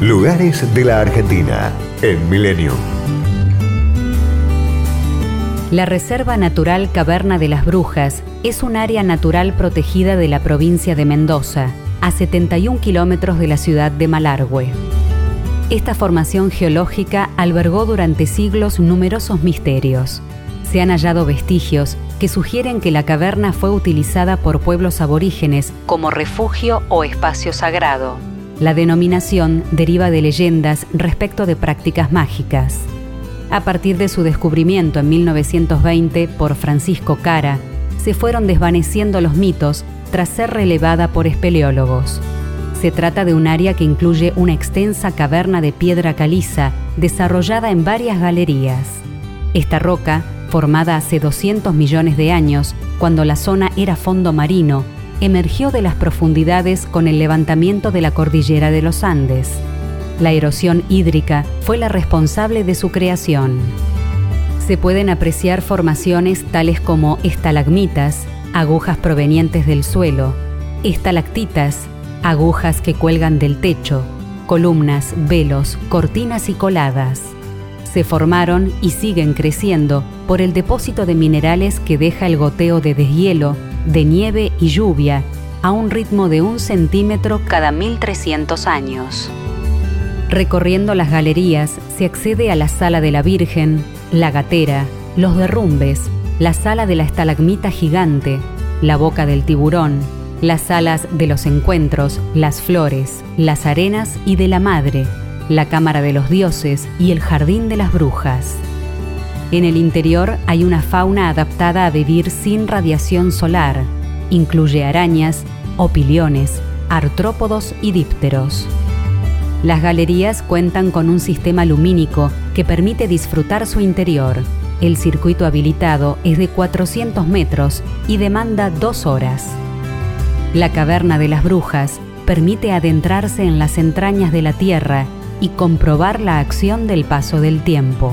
Lugares de la Argentina en Milenio. La Reserva Natural Caverna de las Brujas es un área natural protegida de la provincia de Mendoza, a 71 kilómetros de la ciudad de Malargüe. Esta formación geológica albergó durante siglos numerosos misterios. Se han hallado vestigios que sugieren que la caverna fue utilizada por pueblos aborígenes como refugio o espacio sagrado. La denominación deriva de leyendas respecto de prácticas mágicas. A partir de su descubrimiento en 1920 por Francisco Cara, se fueron desvaneciendo los mitos tras ser relevada por espeleólogos. Se trata de un área que incluye una extensa caverna de piedra caliza desarrollada en varias galerías. Esta roca, formada hace 200 millones de años, cuando la zona era fondo marino, emergió de las profundidades con el levantamiento de la cordillera de los Andes. La erosión hídrica fue la responsable de su creación. Se pueden apreciar formaciones tales como estalagmitas, agujas provenientes del suelo, estalactitas, agujas que cuelgan del techo, columnas, velos, cortinas y coladas. Se formaron y siguen creciendo por el depósito de minerales que deja el goteo de deshielo de nieve y lluvia a un ritmo de un centímetro cada 1300 años. Recorriendo las galerías se accede a la sala de la Virgen, la gatera, los derrumbes, la sala de la estalagmita gigante, la boca del tiburón, las salas de los encuentros, las flores, las arenas y de la madre, la cámara de los dioses y el jardín de las brujas. En el interior hay una fauna adaptada a vivir sin radiación solar. Incluye arañas, opiliones, artrópodos y dípteros. Las galerías cuentan con un sistema lumínico que permite disfrutar su interior. El circuito habilitado es de 400 metros y demanda dos horas. La caverna de las brujas permite adentrarse en las entrañas de la Tierra y comprobar la acción del paso del tiempo.